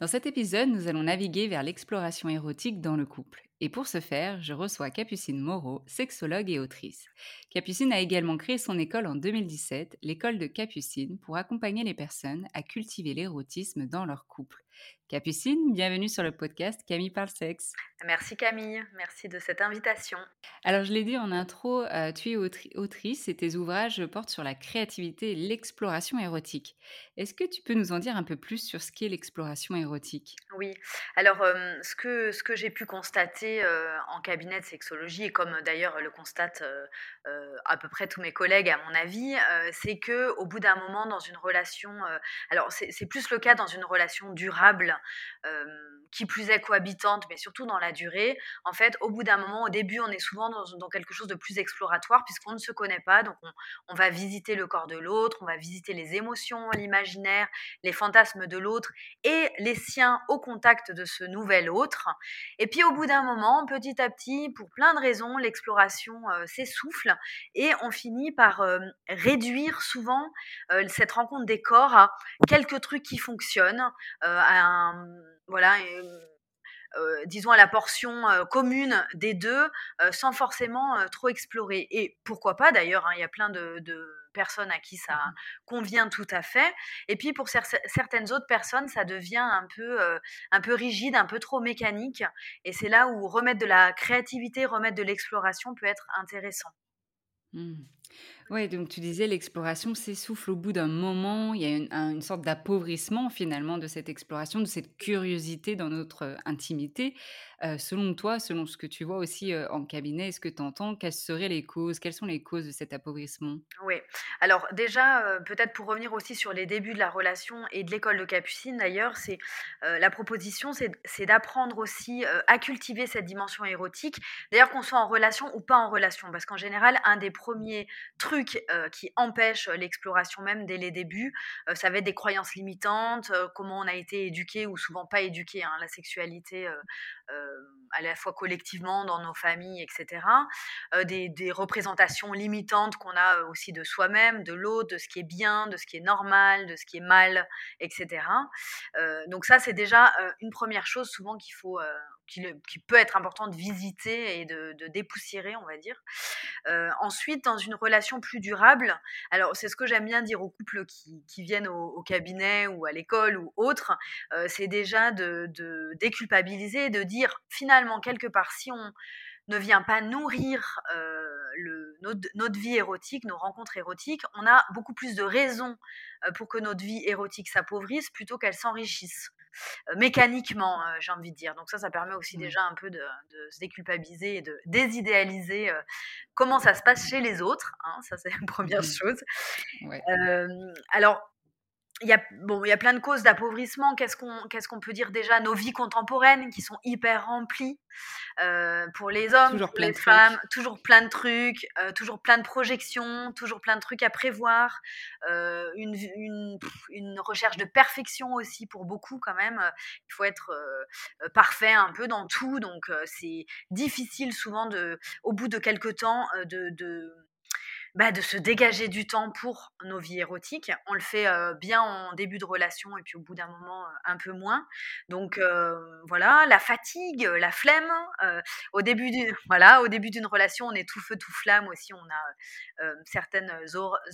Dans cet épisode, nous allons naviguer vers l'exploration érotique dans le couple. Et pour ce faire, je reçois Capucine Moreau, sexologue et autrice. Capucine a également créé son école en 2017, l'école de Capucine, pour accompagner les personnes à cultiver l'érotisme dans leur couple. Capucine, bienvenue sur le podcast Camille parle sexe. Merci Camille, merci de cette invitation. Alors je l'ai dit en intro, euh, tu es autrice et tes ouvrages portent sur la créativité et l'exploration érotique. Est-ce que tu peux nous en dire un peu plus sur ce qu'est l'exploration érotique? Oui, alors euh, ce que, ce que j'ai pu constater euh, en cabinet de sexologie, et comme d'ailleurs le constatent à peu près tous mes collègues à mon avis, c'est que au bout d'un moment dans une relation, alors c'est plus le cas dans une relation durable, qui plus est cohabitante, mais surtout dans la durée, en fait, au bout d'un moment, au début, on est souvent dans, quelque chose de plus exploratoire puisqu'on ne se connaît pas. Donc, on, va visiter le corps de l'autre, on va visiter les émotions, l'imaginaire, les fantasmes de l'autre et les siens au contact de ce nouvel autre. Et puis, au bout d'un moment, petit à petit, pour plein de raisons, l'exploration s'essouffle et on finit par réduire souvent cette rencontre des corps à quelques trucs qui fonctionnent, à un voilà, euh, disons à la portion commune des deux, sans forcément trop explorer. Et pourquoi pas d'ailleurs, hein, il y a plein de, personnes à qui ça mmh convient tout à fait. Et puis pour certaines autres personnes, ça devient un peu, un peu rigide, un peu trop mécanique. Et c'est là où remettre de la créativité, remettre de l'exploration peut être intéressant. Mmh. Oui, donc tu disais l'exploration s'essouffle au bout d'un moment, il y a une, sorte d'appauvrissement finalement de cette exploration, de cette curiosité dans notre euh, intimité. Euh, selon toi, selon ce que tu vois aussi euh, en cabinet, est-ce que tu entends, quelles seraient les causes Quelles sont les causes de cet appauvrissement? Oui, alors déjà, peut-être pour revenir aussi sur les débuts de la relation et de l'école de Capucine d'ailleurs, c'est la proposition, c'est d'apprendre aussi à cultiver cette dimension érotique, d'ailleurs qu'on soit en relation ou pas en relation, parce qu'en général, un des premiers trucs euh, qui empêchent l'exploration même dès les débuts. Euh, ça va être des croyances limitantes, euh, comment on a été éduqué ou souvent pas éduqué, hein, la sexualité à la fois collectivement dans nos familles, etc. Des, représentations limitantes qu'on a aussi de soi-même, de l'autre, de ce qui est bien, de ce qui est normal, de ce qui est mal, etc. donc ça, c'est déjà une première chose souvent qu'il faut qui, peut être important de visiter et de, dépoussiérer, on va dire. Euh, ensuite, dans une relation plus durable, alors c'est ce que j'aime bien dire aux couples qui, viennent au, cabinet ou à l'école ou autre, euh, c'est déjà de, de déculpabiliser, de dire finalement quelque part si on ne vient pas nourrir le, notre, vie érotique, nos rencontres érotiques, on a beaucoup plus de raisons pour que notre vie érotique s'appauvrisse plutôt qu'elle s'enrichisse. mécaniquement, j'ai envie de dire. Donc ça, ça permet aussi mmh. déjà un peu de, se déculpabiliser et de désidéaliser comment ça se passe chez les autres. Hein, ça, c'est la première mmh. chose. alors, il y a bon, il y a plein de causes d'appauvrissement. Qu'est-ce qu'on qu'est-ce qu'on peut dire déjà? Nos vies contemporaines qui sont hyper remplies euh, pour les hommes, pour les femmes, toujours plein de trucs, euh, toujours plein de projections, toujours plein de trucs à prévoir, euh, une, une, une, recherche de perfection aussi pour beaucoup quand même. Il faut être parfait un peu dans tout, donc c'est difficile souvent de, au bout de quelques temps, de, de bah, de se dégager du temps pour nos vies érotiques. On le fait bien en début de relation et puis au bout d'un moment un peu moins. Donc voilà, la fatigue, la flemme. au début d'une relation, on est tout feu tout flamme aussi. On a certaines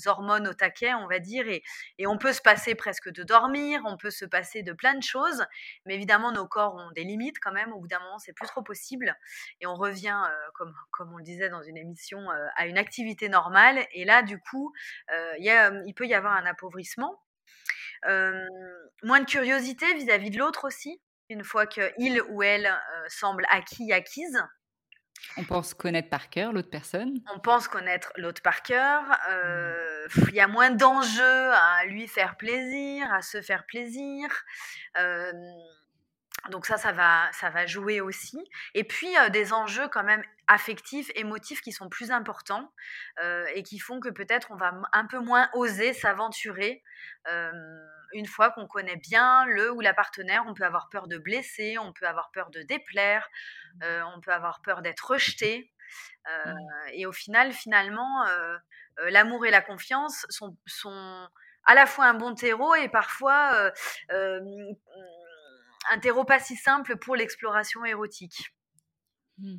hormones au taquet, on va dire, et, et, on peut se passer presque de dormir, on peut se passer de plein de choses. Mais évidemment, nos corps ont des limites quand même. Au bout d'un moment, c'est plus trop possible et on revient, comme comme on le disait dans une émission, à une activité normale et là, du coup, il peut y avoir un appauvrissement. moins de curiosité vis-à-vis de l'autre aussi, une fois qu'il ou elle semble acquis, acquise. On pense connaître par cœur l'autre personne. On pense connaître l'autre par cœur. Mmh. Il y a moins d'enjeux à lui faire plaisir, à se faire plaisir. Donc ça, ça va, ça va jouer aussi. Et puis des enjeux quand même affectifs, émotifs qui sont plus importants et qui font que peut-être on va un peu moins oser s'aventurer une fois qu'on connaît bien le ou la partenaire. On peut avoir peur de blesser, on peut avoir peur de déplaire, on peut avoir peur d'être rejeté. Mmh. Et au final, finalement, l'amour et la confiance sont, sont, à la fois un bon terreau et parfois un terreau pas si simple pour l'exploration érotique. Mmh.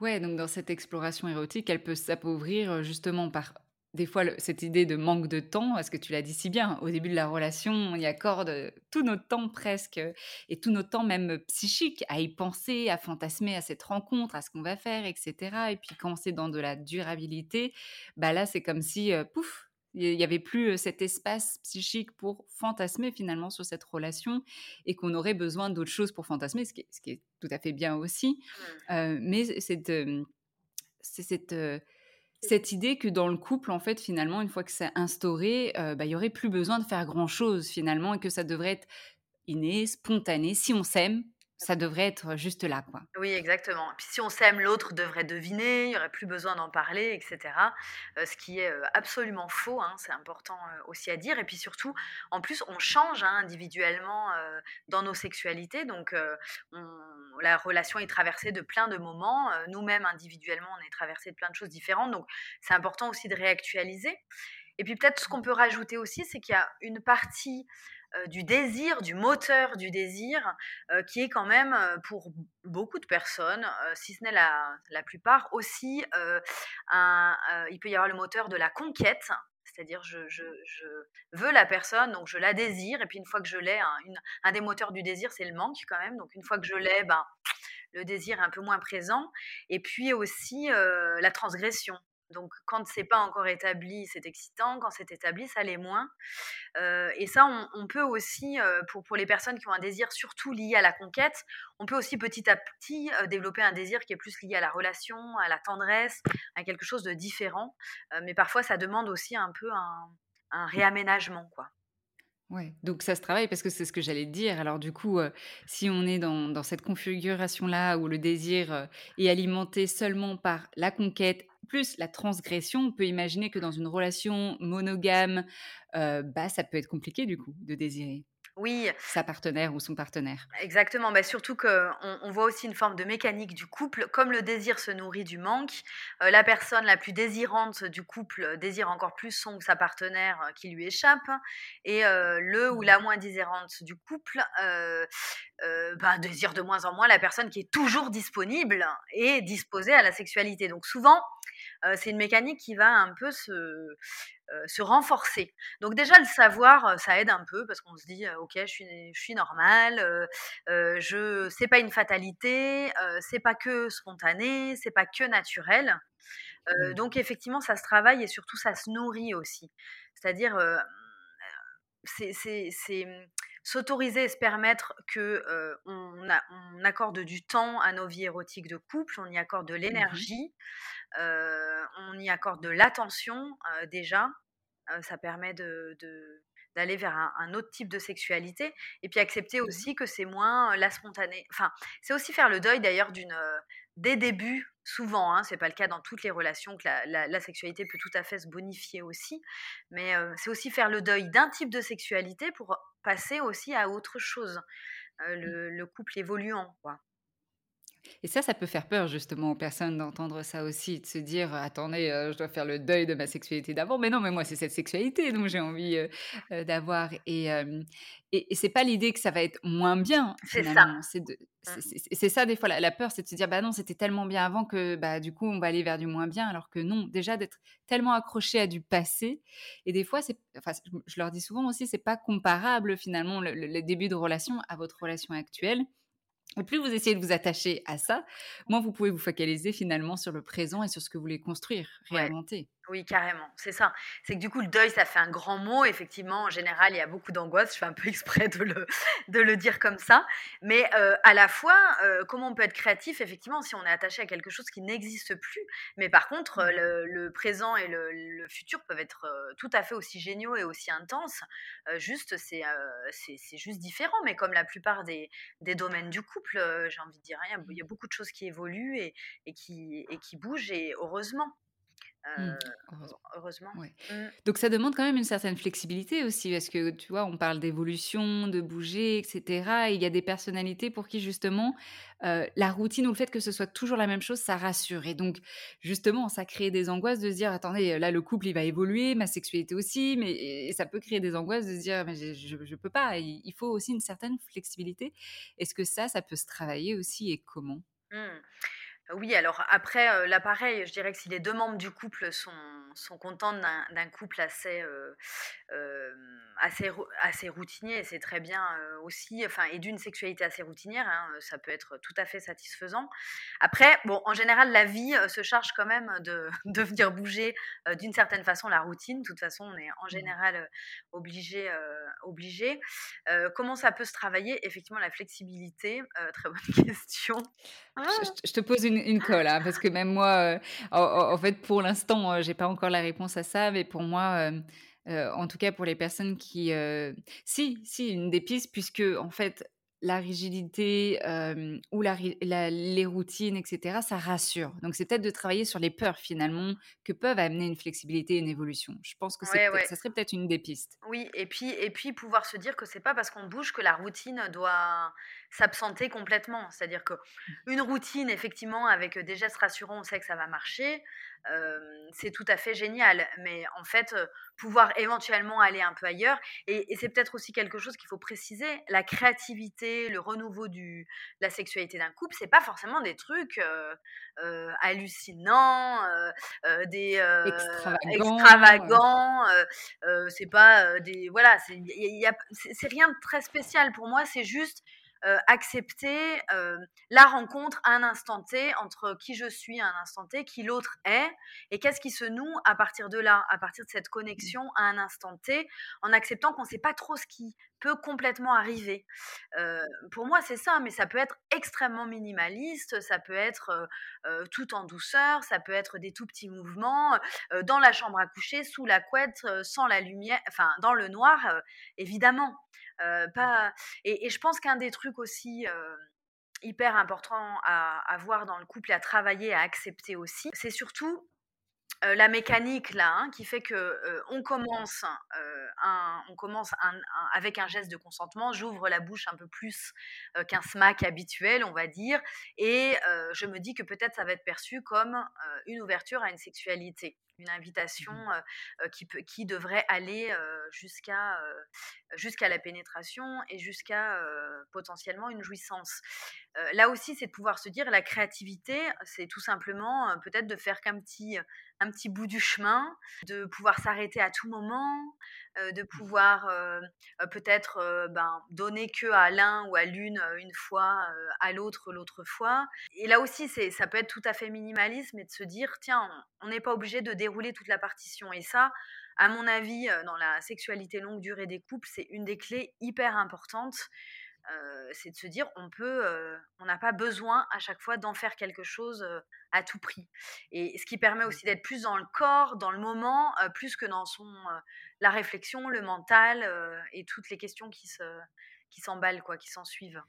Ouais, donc dans cette exploration érotique, elle peut s'appauvrir justement par des fois cette idée de manque de temps, parce que tu l'as dit si bien, au début de la relation, on y accorde tout notre temps presque, et tout notre temps même psychique, à y penser, à fantasmer à cette rencontre, à ce qu'on va faire, etc. Et puis quand c'est dans de la durabilité, bah là c'est comme si, pouf, il n'y avait plus cet espace psychique pour fantasmer finalement sur cette relation et qu'on aurait besoin d'autre chose pour fantasmer, ce qui, est, ce qui, est, tout à fait bien aussi. Mmh. mais c'est cette, cette idée que dans le couple, en fait, finalement, une fois que c'est instauré, bah, il n'y aurait plus besoin de faire grand-chose finalement et que ça devrait être inné, spontané. Si on s'aime, ça devrait être juste là, quoi. Oui, exactement. Puis si on s'aime, l'autre devrait deviner, il n'y aurait plus besoin d'en parler, etc. ce qui est absolument faux, hein, c'est important aussi à dire. Et puis surtout, en plus, on change hein, individuellement dans nos sexualités, donc la relation est traversée de plein de moments. Nous-mêmes, individuellement, on est traversé de plein de choses différentes, donc c'est important aussi de réactualiser. Et puis peut-être ce qu'on peut rajouter aussi, c'est qu'il y a une partie euh, du désir, du moteur du désir, euh, qui est quand même pour beaucoup de personnes, si ce n'est la, plupart, aussi un, il peut y avoir le moteur de la conquête. C'est-à-dire, je, veux la personne, donc je la désire, et puis une fois que je l'ai, un, un, des moteurs du désir, c'est le manque quand même. Donc une fois que je l'ai, ben, le désir est un peu moins présent. Et puis aussi la transgression. Donc, quand c'est pas encore établi, c'est excitant. Quand c'est établi, ça l'est moins. Euh, et ça, on, peut aussi, euh, pour, pour les personnes qui ont un désir surtout lié à la conquête, on peut aussi petit à petit euh, développer un désir qui est plus lié à la relation, à la tendresse, à quelque chose de différent. mais parfois, ça demande aussi un peu un, réaménagement, quoi. Ouais, donc ça se travaille parce que c'est ce que j'allais dire. Alors du coup, si on est dans, dans cette configuration-là où le désir est alimenté seulement par la conquête plus la transgression, on peut imaginer que dans une relation monogame, bah, ça peut être compliqué du coup de désirer. Oui. Sa partenaire ou son partenaire. Exactement. Bah, surtout qu'on on voit aussi une forme de mécanique du couple. Comme le désir se nourrit du manque, euh, la personne la plus désirante du couple désire encore plus son ou sa partenaire euh, qui lui échappe. Et euh, le ou la moins désirante du couple bah, désire de moins en moins la personne qui est toujours disponible et disposée à la sexualité. Donc souvent, c'est une mécanique qui va un peu se, se renforcer. Donc déjà le savoir, ça aide un peu parce qu'on se dit ok, je suis, je suis normale, je c'est pas une fatalité, c'est pas que spontané, c'est pas que naturel. Mmh. Donc effectivement, ça se travaille et surtout ça se nourrit aussi. C'est-à-dire, c'est mmh, s'autoriser et se permettre que on, accorde du temps à nos vies érotiques de couple, on y accorde de mmh l'énergie, on y accorde de l'attention déjà. ça permet de, d'aller vers un, autre type de sexualité et puis accepter aussi que c'est moins la spontanée. Enfin, c'est aussi faire le deuil d'ailleurs d'une des débuts souvent, hein, c'est pas le cas dans toutes les relations, que la, sexualité peut tout à fait se bonifier aussi, mais c'est aussi faire le deuil d'un type de sexualité pour passer aussi à autre chose, mmh. le, le, couple évoluant. Quoi. Et ça, ça peut faire peur justement aux personnes d'entendre ça aussi, de se dire attendez, je dois faire le deuil de ma sexualité d'avant. Mais non, mais moi c'est cette sexualité dont j'ai envie d'avoir. Et, et, c'est pas l'idée que ça va être moins bien. C'est ça. Mmh. C'est ça des fois la, peur, c'est de se dire bah non, c'était tellement bien avant que bah du coup on va aller vers du moins bien, alors que non. Déjà d'être tellement accroché à du passé. Et des fois, c'est, enfin, je leur dis souvent aussi, c'est pas comparable finalement le début de relation à votre relation actuelle. Et plus vous essayez de vous attacher à ça, moins vous pouvez vous focaliser finalement sur le présent et sur ce que vous voulez construire, réinventer. Oui, carrément, c'est ça. C'est que du coup, le deuil, ça fait un grand mot. Effectivement, en général, il y a beaucoup d'angoisse. Je fais un peu exprès de le, de le dire comme ça. Mais euh, à la fois, euh, comment on peut être créatif, effectivement, si on est attaché à quelque chose qui n'existe plus. Mais par contre, mmh. le, le présent et le, le, futur peuvent être euh, tout à fait aussi géniaux et aussi intenses. juste, c'est c'est juste différent. Mais comme la plupart des, des domaines du couple, j'ai envie de dire, il y, a, il y a beaucoup de choses qui évoluent et, et, qui, et qui bougent, et heureusement. Mmh. heureusement. Mmh. Donc ça demande quand même une certaine flexibilité aussi, parce que tu vois, on parle d'évolution, de bouger, etc. il y a des personnalités pour qui justement la routine ou le fait que ce soit toujours la même chose, ça rassure. Et donc justement, ça crée des angoisses de se dire, attendez, là le couple il va évoluer, ma sexualité aussi, mais ça peut créer des angoisses de se dire, mais je, ne peux pas. Il, faut aussi une certaine flexibilité. Est-ce que ça, ça peut se travailler aussi et comment? Mmh. Oui, alors après, l'appareil, je dirais que si les deux membres du couple sont, sont contents d'un couple assez, assez, assez routinier, c'est très bien aussi, enfin, et d'une sexualité assez routinière, hein, ça peut être tout à fait satisfaisant. Après, bon, en général, la vie se charge quand même de, de venir bouger d'une certaine façon la routine. De toute façon, on est en mmh. général obligé. obligé. comment ça peut se travailler? Effectivement, la flexibilité, très bonne question. Je, te pose une, une colle, hein, parce que même moi, en, fait, pour l'instant, j'ai pas encore la réponse à ça, mais pour moi, en tout cas pour les personnes qui... si, si, une des pistes, puisque en fait, la rigidité ou la, les routines, etc., ça rassure. Donc, c'est peut-être de travailler sur les peurs finalement que peuvent amener une flexibilité et une évolution. Je pense que ça serait peut-être une des pistes. Oui, et puis, et puis pouvoir se dire que c'est pas parce qu'on bouge que la routine doit s'absenter complètement. C'est-à-dire que une routine, effectivement, avec des gestes rassurants, on sait que ça va marcher c'est tout à fait génial. Mais en fait, pouvoir éventuellement aller un peu ailleurs, et, c'est peut-être aussi quelque chose qu'il faut préciser, la créativité, le renouveau de la sexualité d'un couple, c'est pas forcément des trucs hallucinants, des extravagants, c'est pas des voilà, c'est rien de très spécial pour moi, c'est juste euh, accepter euh, la rencontre à un instant T entre qui je suis à un instant T, qui l'autre est, et qu'est-ce qui se noue à partir de là, à partir de cette connexion à un instant T, en acceptant qu'on ne sait pas trop ce qui peut complètement arriver. Euh, pour moi, c'est ça, mais ça peut être extrêmement minimaliste, ça peut être tout en douceur, ça peut être des tout petits mouvements, dans la chambre à coucher, sous la couette, sans la lumière, enfin dans le noir, évidemment. Pas... Et, je pense qu'un des trucs aussi hyper important à, à, voir dans le couple et à travailler, à accepter aussi, c'est surtout la mécanique là, hein, qui fait que on commence, un, on commence avec un geste de consentement. J'ouvre la bouche un peu plus qu'un smack habituel, on va dire, et je me dis que peut-être ça va être perçu comme une ouverture à une sexualité une invitation mmh. qui, peut, qui devrait aller jusqu'à jusqu'à la pénétration et jusqu'à potentiellement une jouissance. là aussi, c'est de pouvoir se dire la créativité, c'est tout simplement peut-être de faire qu'un petit, un petit bout du chemin, de pouvoir s'arrêter à tout moment, de mmh. pouvoir peut-être ben, donner que à l'un ou à l'une une fois, à l'autre l'autre fois. Et là aussi, c'est, ça peut être tout à fait minimalisme et de se dire, tiens, on n'est pas obligé de dérouler toute la partition. Et ça, à mon avis, dans la sexualité longue durée des couples, c'est une des clés hyper importantes. C'est de se dire on peut, on n'a pas besoin à chaque fois d'en faire quelque chose à tout prix. Et ce qui permet mmh. aussi d'être plus dans le corps, dans le moment, plus que dans son la réflexion, le mental et toutes les questions qui se qui s'emballent quoi, qui s'en suivent.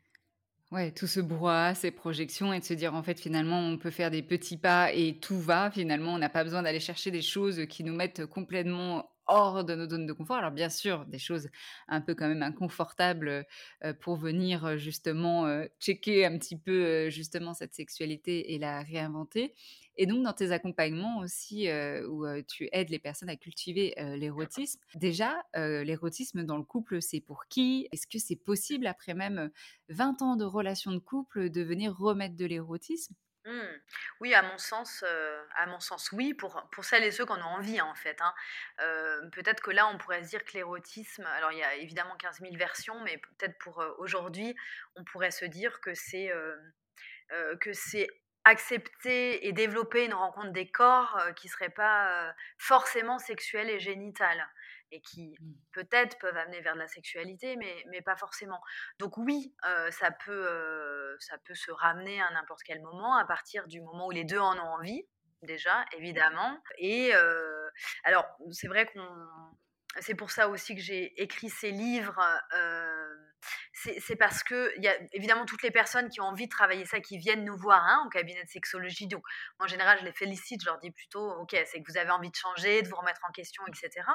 Ouais, tout ce brouhaha, ces projections et de se dire en fait finalement on peut faire des petits pas et tout va finalement on n'a pas besoin d'aller chercher des choses qui nous mettent complètement hors de nos zones de confort. Alors bien sûr, des choses un peu quand même inconfortables pour venir justement checker un petit peu justement cette sexualité et la réinventer. Et donc dans tes accompagnements aussi où tu aides les personnes à cultiver l'érotisme, déjà l'érotisme dans le couple, c'est pour qui? Est-ce que c'est possible après même 20 ans de relation de couple de venir remettre de l'érotisme? Mmh. Oui, à mon sens, à mon sens, oui, pour, pour celles et ceux qui en ont envie, en fait. Hein. peut-être que là, on pourrait se dire que l'érotisme, alors il y a évidemment 15 000 versions, mais peut-être pour aujourd'hui, on pourrait se dire que c'est que c'est accepter et développer une rencontre des corps qui ne serait pas forcément sexuelle et génitale et qui mmh. peut-être peuvent amener vers de la sexualité, mais, mais pas forcément. Donc oui, ça, peut, ça peut se ramener à n'importe quel moment, à partir du moment où les deux en ont envie, déjà, évidemment. Et alors, c'est vrai qu'on... C'est pour ça aussi que j'ai écrit ces livres c'est parce que il y a évidemment toutes les personnes qui ont envie de travailler ça, qui viennent nous voir hein, au cabinet de sexologie. Donc, en général, je les félicite, je leur dis plutôt, ok, c'est que vous avez envie de changer, de vous remettre en question, etc.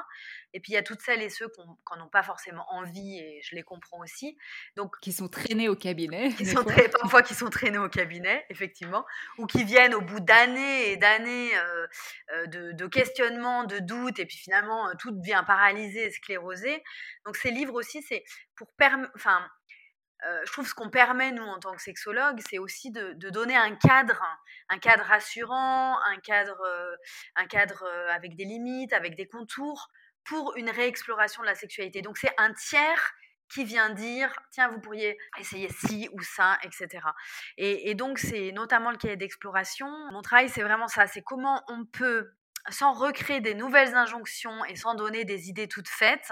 Et puis il y a toutes celles et ceux qui n'ont pas forcément envie, et je les comprends aussi. Donc, qui sont traînés au cabinet. Qui sont parfois qui sont traînés au cabinet, effectivement, ou qui viennent au bout d'années et d'années euh, euh, de, de questionnements, de doutes, et puis finalement euh, tout devient paralysé, sclérosé. Donc ces livres aussi, c'est enfin je trouve ce qu'on permet, nous, en tant que sexologue, c'est aussi de, donner un cadre, un cadre rassurant, un cadre, un cadre avec des limites, avec des contours, pour une réexploration de la sexualité. Donc, c'est un tiers qui vient dire, tiens, vous pourriez essayer ci ou ça, etc. Et, et donc, c'est notamment le cahier d'exploration. Mon travail, c'est vraiment ça, c'est comment on peut sans recréer des nouvelles injonctions et sans donner des idées toutes faites,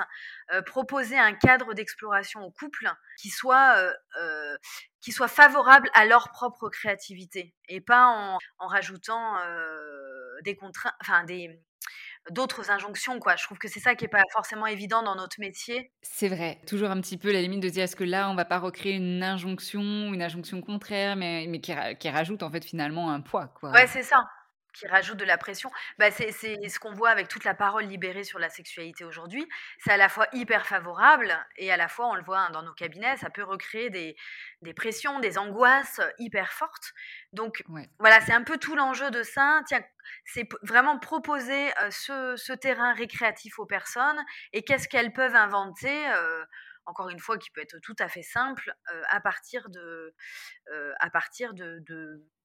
euh, proposer un cadre d'exploration au couple qui soit, euh, euh, qui soit favorable à leur propre créativité et pas en, en rajoutant des contraintes, enfin des d'autres injonctions quoi. Je trouve que c'est ça qui est pas forcément évident dans notre métier. C'est vrai, toujours un petit peu la limite de dire est-ce que là on va pas recréer une injonction, une injonction contraire mais, mais qui, qui rajoute en fait finalement un poids quoi. Ouais, c'est ça qui rajoute de la pression. Bah, c'est ce qu'on voit avec toute la parole libérée sur la sexualité aujourd'hui. C'est à la fois hyper favorable et à la fois, on le voit hein, dans nos cabinets, ça peut recréer des, des pressions, des angoisses hyper fortes. Donc voilà, c'est un peu tout l'enjeu de ça. Tiens, c'est vraiment proposer ce, ce, terrain récréatif aux personnes et qu'est-ce qu'elles peuvent inventer. encore une fois, qui peut être tout à fait simple, à partir de, à partir de, de euh,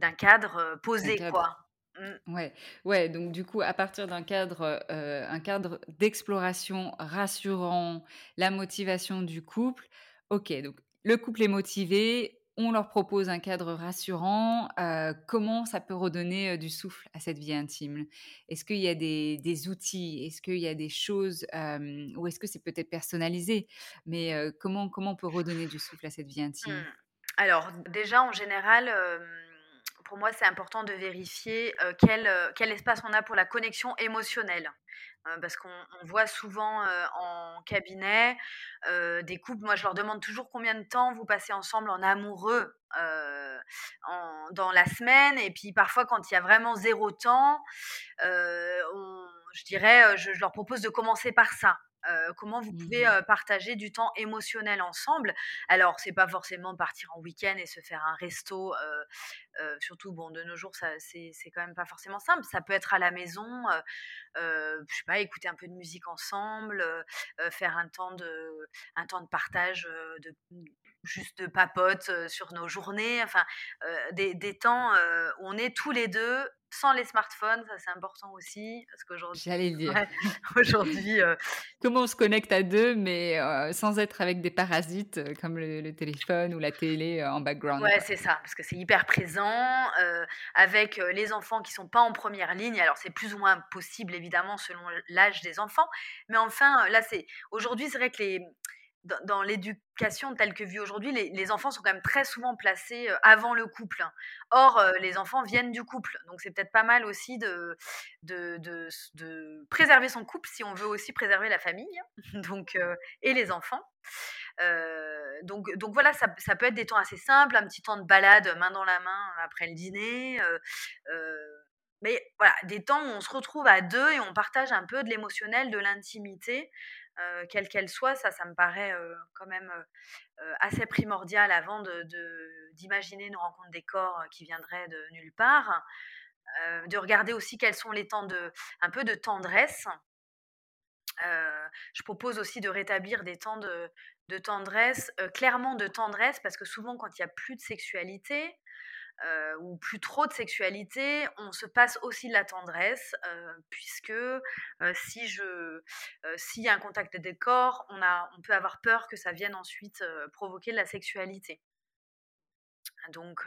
d'un cadre euh, posé, quoi. Mmh. Ouais, ouais. Donc du coup, à partir d'un cadre, euh, un cadre d'exploration rassurant, la motivation du couple. Ok, donc le couple est motivé, on leur propose un cadre rassurant. comment ça peut redonner du souffle à cette vie intime? Est-ce qu'il y a des, outils? Est-ce qu'il y a des choses Ou est-ce que c'est peut-être personnalisé? Mais comment comment on peut redonner du souffle à cette vie intime? Mmh. Alors déjà, en général pour moi, c'est important de vérifier quel, quel, espace on a pour la connexion émotionnelle. parce qu'on voit souvent en cabinet des couples, moi je leur demande toujours combien de temps vous passez ensemble en amoureux dans la semaine. Et puis parfois, quand il y a vraiment zéro temps, je dirais, je, leur propose de commencer par ça. Comment vous pouvez mmh partager du temps émotionnel ensemble. Alors, c'est pas forcément partir en week-end et se faire un resto, surtout bon de nos jours, ça c'est quand même pas forcément simple. Ça peut être à la maison, je sais pas, écouter un peu de musique ensemble, faire un temps de un temps de partage de juste de papote sur nos journées, enfin des, des, temps où on est tous les deux sans les smartphones, ça c'est important aussi, parce qu'aujourd'hui, j'allais dire, aujourd'hui, comment on se connecte à deux, mais sans être avec des parasites comme le, téléphone ou la télé en background. Ouais, c'est ça, parce que c'est hyper présent, avec les enfants qui sont pas en première ligne. Alors c'est plus ou moins possible évidemment selon l'âge des enfants, mais enfin là c'est aujourd'hui c'est vrai que les dans, l'éducation telle que vue aujourd'hui, les, enfants sont quand même très souvent placés avant le couple. Hein. Or, les enfants viennent du couple. Donc, c'est peut-être pas mal aussi de, préserver son couple si on veut aussi préserver la famille donc, et les enfants. donc, voilà, ça, peut être des temps assez simples, un petit temps de balade main dans la main après le dîner. mais voilà, des temps où on se retrouve à deux et on partage un peu de l'émotionnel, de l'intimité. Euh, quelle qu'elle soit, ça, ça me paraît euh, quand même euh, assez primordial avant d'imaginer de, une rencontre des corps qui viendrait de nulle part. de regarder aussi quels sont les temps de, un peu de tendresse. je propose aussi de rétablir des temps de, de tendresse, clairement de tendresse, parce que souvent quand il n'y a plus de sexualité, euh, ou plus trop de sexualité, on se passe aussi de la tendresse, euh, puisque euh, si je, s'il y a un contact des corps, on, a, on peut avoir peur que ça vienne ensuite provoquer de la sexualité. Donc,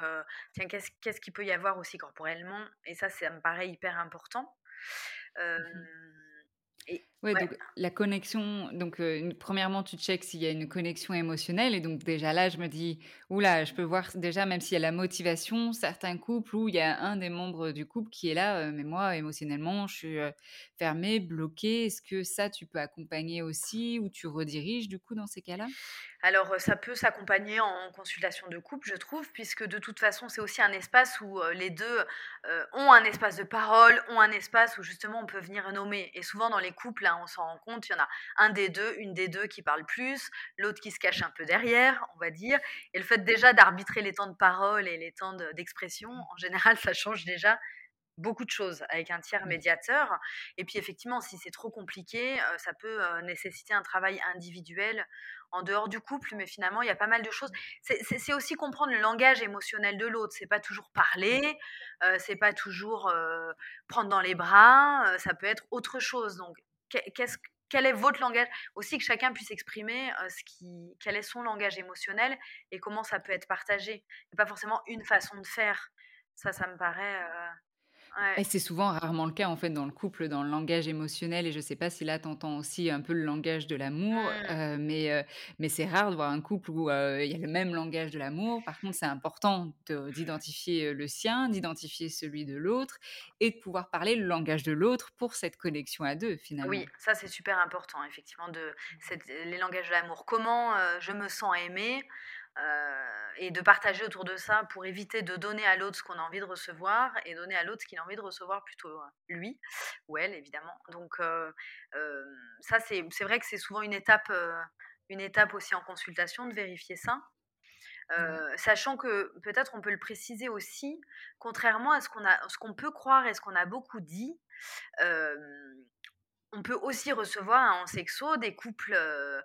tiens, qu'est-ce, qu'est-ce qu'il peut y avoir aussi corporellement? Et ça, ça me paraît hyper important. Mmh oui, donc la connexion, donc premièrement, tu checkes s'il y a une connexion émotionnelle. Et donc déjà là, je me dis, oula, je peux voir déjà, même s'il y a la motivation, certains couples où il y a un des membres du couple qui est là, mais moi, émotionnellement, je suis fermée, bloquée. Est-ce que ça, tu peux accompagner aussi ou tu rediriges du coup dans ces cas-là? Alors, ça peut s'accompagner en consultation de couple, je trouve, puisque de toute façon, c'est aussi un espace où les deux ont un espace de parole, ont un espace où justement on peut venir nommer. Et souvent dans les couples, hein, on s'en rend compte, il y en a un des deux, une des deux qui parle plus, l'autre qui se cache un peu derrière, on va dire. Et le fait déjà d'arbitrer les temps de parole et les temps d'expression, en général, ça change déjà beaucoup de choses avec un tiers mmh. médiateur. Et puis effectivement, si c'est trop compliqué, ça peut nécessiter un travail individuel en dehors du couple, mais finalement, il y a pas mal de choses. C'est aussi comprendre le langage émotionnel de l'autre. C'est pas toujours parler, c'est pas toujours prendre dans les bras, ça peut être autre chose. Donc, quel est votre langage? Aussi que chacun puisse exprimer ce qui, quel est son langage émotionnel et comment ça peut être partagé. Et pas forcément une façon de faire. Ça, ça me paraît et c'est souvent rarement le cas en fait dans le couple, dans le langage émotionnel. Et je sais pas si là tu entends aussi un peu le langage de l'amour, mmh. mais, mais c'est rare de voir un couple où il y a le même langage de l'amour. Par contre, c'est important d'identifier le sien, d'identifier celui de l'autre et de pouvoir parler le langage de l'autre pour cette connexion à deux finalement. Oui, ça c'est super important effectivement de les langages de l'amour. Comment je me sens aimée et de partager autour de ça pour éviter de donner à l'autre ce qu'on a envie de recevoir et donner à l'autre ce qu'il a envie de recevoir plutôt hein, lui ou elle évidemment. Donc ça c'est vrai que c'est souvent une étape, une étape aussi en consultation de vérifier ça. sachant que peut-être on peut le préciser aussi, contrairement à ce qu'on a, ce qu'on peut croire et ce qu'on a beaucoup dit, on peut aussi recevoir en sexo des couples, euh,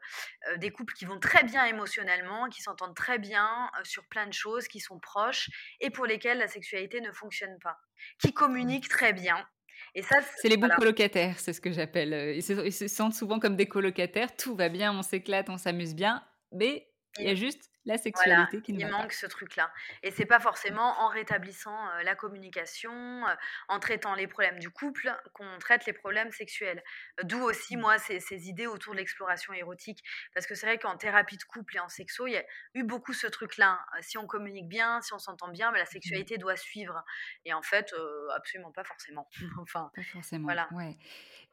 euh, des couples qui vont très bien émotionnellement, qui s'entendent très bien euh, sur plein de choses, qui sont proches et pour lesquels la sexualité ne fonctionne pas, qui communiquent très bien. Et ça, c'est les bons colocataires, c'est ce que j'appelle. Ils se, sentent souvent comme des colocataires. Tout va bien, on s'éclate, on s'amuse bien, mais il y a juste la sexualité qui nous Il manque ce truc-là. Et c'est pas forcément en rétablissant la communication, en traitant les problèmes du couple, qu'on traite les problèmes sexuels. D'où aussi, mmh. moi, ces, ces, idées autour de l'exploration érotique. Parce que c'est vrai qu'en thérapie de couple et en sexo, il y a eu beaucoup ce truc-là. Si on communique bien, si on s'entend bien, mais la mmh. sexualité doit suivre. Et en fait, absolument pas forcément. enfin, pas forcément. Voilà. Ouais.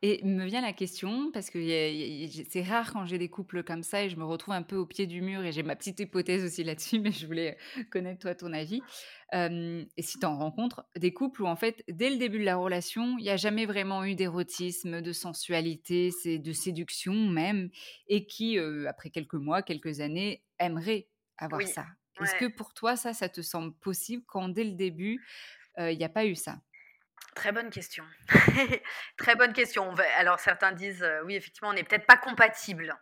Et me vient la question, parce que c'est rare quand j'ai des couples comme ça et je me retrouve un peu au pied du mur et j'ai ma petite hypothèse aussi là-dessus, mais je voulais connaître toi ton avis. et si tu en rencontres des couples où en fait, dès le début de la relation, il n'y a jamais vraiment eu d'érotisme, de sensualité, c'est de séduction même, et qui, après quelques mois, quelques années, aimeraient avoir ça. Est-ce que pour toi, ça, ça te semble possible quand dès le début, il n'y a pas eu ça? Très bonne question. Très bonne question. Alors certains disent, oui, effectivement, on n'est peut-être pas compatibles.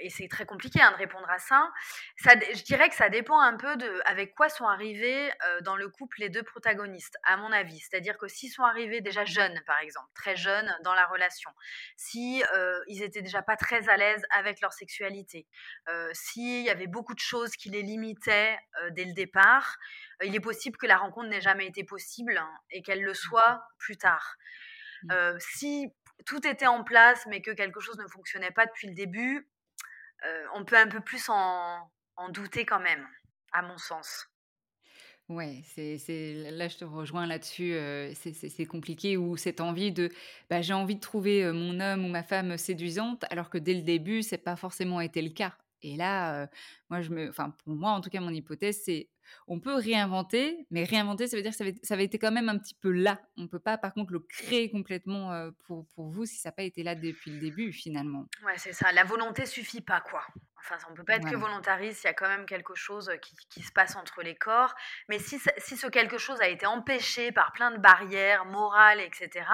et c'est très compliqué hein, de répondre à ça. Je dirais que ça dépend un peu de avec quoi sont arrivés dans le couple les deux protagonistes, à mon avis. C'est-à-dire que s'ils sont arrivés déjà jeunes, par exemple, très jeunes dans la relation, si ils étaient déjà pas très à l'aise avec leur sexualité, s'il y avait beaucoup de choses qui les limitaient dès le départ, il est possible que la rencontre n'ait jamais été possible hein, et qu'elle le soit plus tard. Mmh. si tout était en place, mais que quelque chose ne fonctionnait pas depuis le début, on peut un peu plus en, douter quand même, à mon sens. Ouais, c'est, là je te rejoins là-dessus. c'est, compliqué ou cette envie de, bah, j'ai envie de trouver mon homme ou ma femme séduisante, alors que dès le début, c'est pas forcément été le cas. Et là, moi je me, enfin pour moi en tout cas mon hypothèse c'est on peut réinventer, mais réinventer, ça veut dire que ça avait, été quand même un petit peu là. On ne peut pas, par contre, le créer complètement pour, vous si ça n'a pas été là depuis le début, finalement. Ouais, c'est ça. La volonté suffit pas, quoi. Enfin, on ne peut pas être que volontariste, il y a quand même quelque chose qui, se passe entre les corps. Mais si, si ce quelque chose a été empêché par plein de barrières morales, etc.,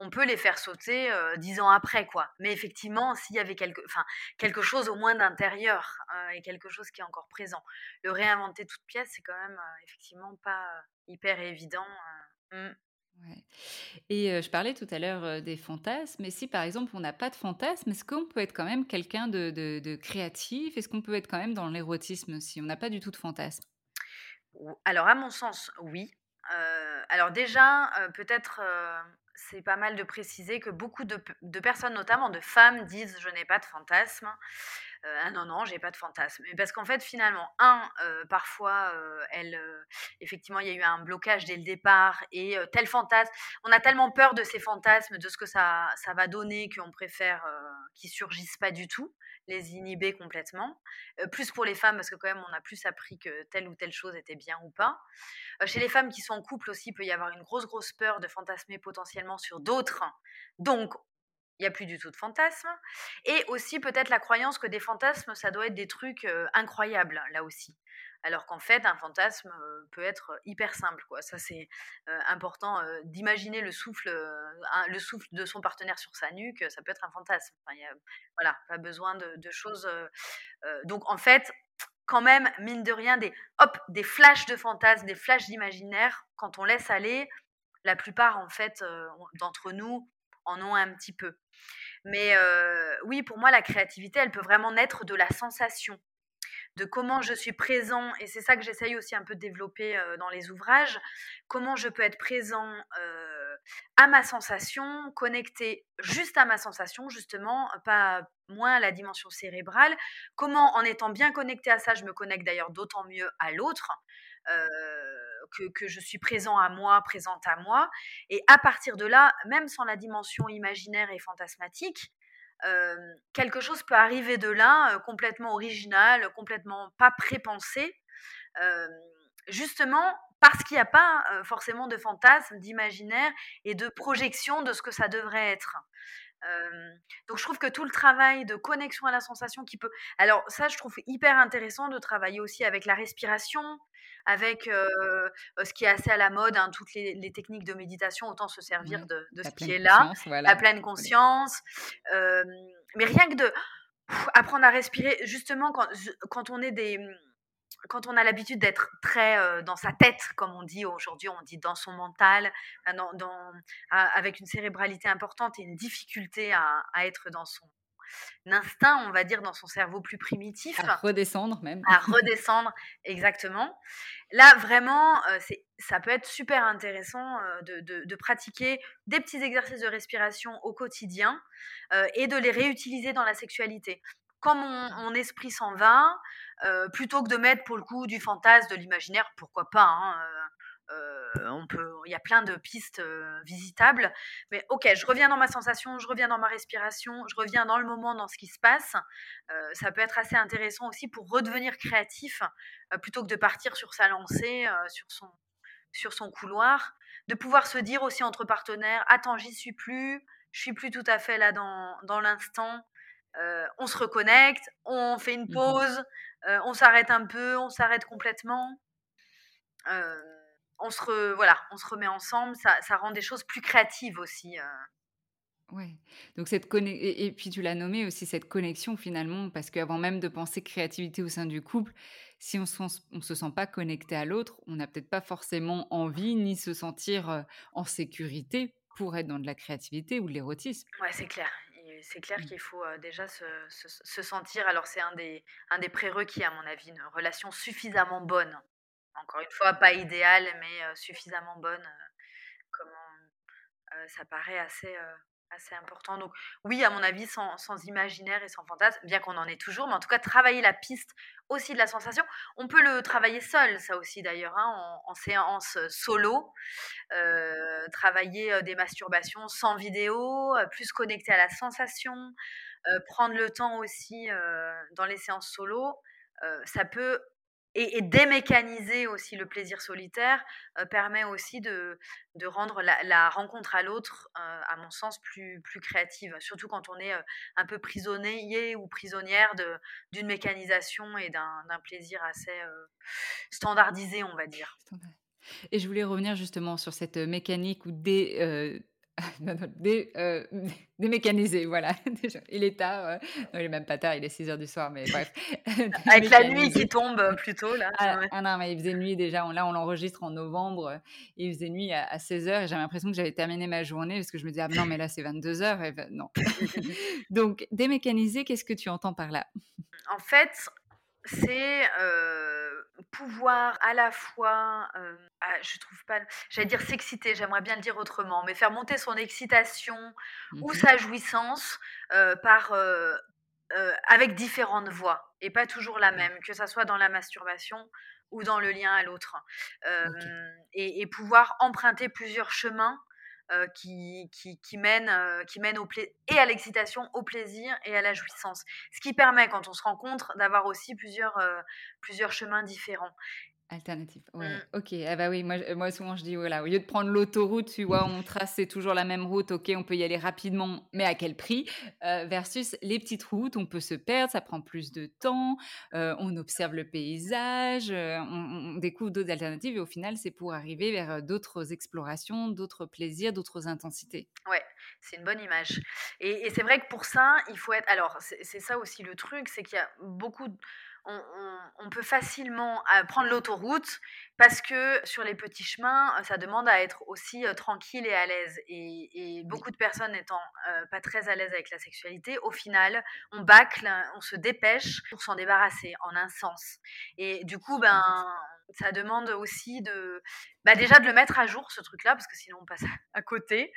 on peut les faire sauter dix ans après, quoi. Mais effectivement, s'il y avait quelque, enfin, quelque chose au moins d'intérieur et quelque chose qui est encore présent, le réinventer toute pièce, c'est quand même effectivement pas hyper évident. Mmh. Et je parlais tout à l'heure des fantasmes, mais si par exemple on n'a pas de fantasme, est-ce qu'on peut être quand même quelqu'un de, créatif? Est-ce qu'on peut être quand même dans l'érotisme si on n'a pas du tout de fantasme Alors à mon sens, oui. alors déjà, peut-être c'est pas mal de préciser que beaucoup de, personnes, notamment de femmes, disent je n'ai pas de fantasme. Euh, ah non, non, j'ai pas de fantasme. parce qu'en fait, finalement, un, euh, parfois, euh, elle, effectivement, il y a eu un blocage dès le départ et tel fantasme, on a tellement peur de ces fantasmes, de ce que ça, ça va donner, qu'on préfère qu'ils surgissent pas du tout les inhiber complètement. plus pour les femmes, parce que quand même, on a plus appris que telle ou telle chose était bien ou pas. chez les femmes qui sont en couple aussi, il peut y avoir une grosse, grosse peur de fantasmer potentiellement sur d'autres. Donc, il n'y a plus du tout de fantasmes. Et aussi peut-être la croyance que des fantasmes, ça doit être des trucs incroyables, là aussi. Alors qu'en fait un fantasme peut être hyper simple quoi. Ça c'est important d'imaginer le souffle le souffle de son partenaire sur sa nuque ça peut être un fantasme. Enfin, a, voilà pas besoin de, choses donc en fait quand même mine de rien des hop des flashs de fantasmes des flashs d'imaginaire quand on laisse aller la plupart en fait d'entre nous en ont un petit peu mais oui pour moi la créativité elle peut vraiment naître de la sensation de comment je suis présent, et c'est ça que j'essaye aussi un peu de développer dans les ouvrages, comment je peux être présent à ma sensation, connecté juste à ma sensation, justement, pas moins à la dimension cérébrale, comment en étant bien connecté à ça, je me connecte d'ailleurs d'autant mieux à l'autre. Que, je suis présent à moi, présente à moi. Et à partir de là, même sans la dimension imaginaire et fantasmatique, quelque chose peut arriver de là, complètement original, complètement pas prépensé, justement parce qu'il n'y a pas forcément de fantasme, d'imaginaire et de projection de ce que ça devrait être. Donc je trouve que tout le travail de connexion à la sensation qui peut... Alors ça, je trouve hyper intéressant de travailler aussi avec la respiration, avec ce qui est assez à la mode, hein, toutes les, techniques de méditation, autant se servir de, ce qui est là, la pleine conscience. mais rien que de apprendre à respirer, justement, quand, quand on est des quand on a l'habitude d'être très dans sa tête, comme on dit aujourd'hui, on dit dans son mental, dans, avec une cérébralité importante et une difficulté à, à, être dans son instinct, on va dire, dans son cerveau plus primitif. À redescendre même. À redescendre, exactement. Là, vraiment, euh, ça peut être super intéressant euh, de, pratiquer des petits exercices de respiration au quotidien euh, et de les réutiliser dans la sexualité. Quand mon, esprit s'en va, plutôt que de mettre pour le coup du fantasme, de l'imaginaire, pourquoi pas, hein, on peut, il y a plein de pistes visitables. Mais ok, je reviens dans ma sensation, je reviens dans ma respiration, je reviens dans le moment, dans ce qui se passe. ça peut être assez intéressant aussi pour redevenir créatif plutôt que de partir sur sa lancée, sur son sur son couloir, de pouvoir se dire aussi entre partenaires, attends, j'y suis plus, je suis plus tout à fait là dans l'instant, on se reconnecte, on fait une mmh pause, on s'arrête un peu, on s'arrête complètement on se, voilà, on se remet ensemble, ça, rend des choses plus créatives aussi. Euh. Ouais. Donc cette et, et puis tu l'as nommé aussi cette connexion finalement, parce qu'avant même de penser créativité au sein du couple, si on ne se sent pas connecté à l'autre, on n'a peut-être pas forcément envie ni se sentir euh, en sécurité pour être dans de la créativité ou de l'érotisme. Ouais, c'est clair. C'est clair mmh. qu'il faut déjà se, se, sentir. Alors c'est un des, un des prérequis à mon avis, une relation suffisamment bonne encore une fois, pas idéale, mais suffisamment bonne, comment ça paraît assez, assez important. Donc oui, à mon avis, sans, imaginaire et sans fantasme, bien qu'on en ait toujours, mais en tout cas, travailler la piste aussi de la sensation. On peut le travailler seul, ça aussi d'ailleurs, hein, en, séance solo. travailler des masturbations sans vidéo, plus connecté à la sensation. prendre le temps aussi dans les séances solo. ça peut et, démécaniser aussi le plaisir solitaire permet aussi de, de rendre la, rencontre à l'autre, à mon sens, plus, plus créative. Surtout quand on est un peu prisonnier ou prisonnière d'une mécanisation et d'un plaisir assez standardisé, on va dire. Et je voulais revenir justement sur cette mécanique ou des des, euh, démécanisé, voilà. il est tard. Euh, non, il est même pas tard, il est 6 h du soir, mais bref. Avec la nuit qui tombe euh, plutôt, là. Ah, ah, non, mais il faisait nuit déjà. là, on l'enregistre en novembre. Il faisait nuit à, 16 h et j'avais l'impression que j'avais terminé ma journée parce que je me disais, ah non, mais là, c'est 22 h. Et ben, non. Donc, démécaniser, qu'est-ce que tu entends par là? En fait, c'est pouvoir à la fois, ah, je trouve pas, j'allais dire s'exciter, j'aimerais bien le dire autrement, mais faire monter son excitation ou mmh sa jouissance par, avec différentes voies et pas toujours la même, que ça soit dans la masturbation ou dans le lien à l'autre. et, pouvoir emprunter plusieurs chemins euh, qui, mène, euh, qui mène au et à l'excitation, au plaisir et à la jouissance. Ce qui permet, quand on se rencontre, d'avoir aussi plusieurs, euh, plusieurs chemins différents. Alternative, ouais. Mmh. Ok, ah bah oui, moi, moi souvent je dis, voilà, au lieu de prendre l'autoroute, tu vois, on trace, c'est toujours la même route, ok, on peut y aller rapidement, mais à quel prix? Euh, Versus les petites routes, on peut se perdre, ça prend plus de temps, euh, on observe le paysage, euh, on, découvre d'autres alternatives, et au final, c'est pour arriver vers d'autres explorations, d'autres plaisirs, d'autres intensités. Ouais, c'est une bonne image. Et, et c'est vrai que pour ça, il faut être. Alors, c'est ça aussi le truc, c'est qu'il y a beaucoup. De on, peut facilement euh, prendre l'autoroute parce que sur les petits chemins, euh, ça demande à être aussi euh, tranquille et à l'aise. Et, beaucoup de personnes étant pas très à l'aise avec la sexualité, au final, on bâcle, on se dépêche pour s'en débarrasser en un sens. Et du coup, ben, ça demande aussi de, bah déjà de le mettre à jour ce truc-là parce que sinon on passe à côté.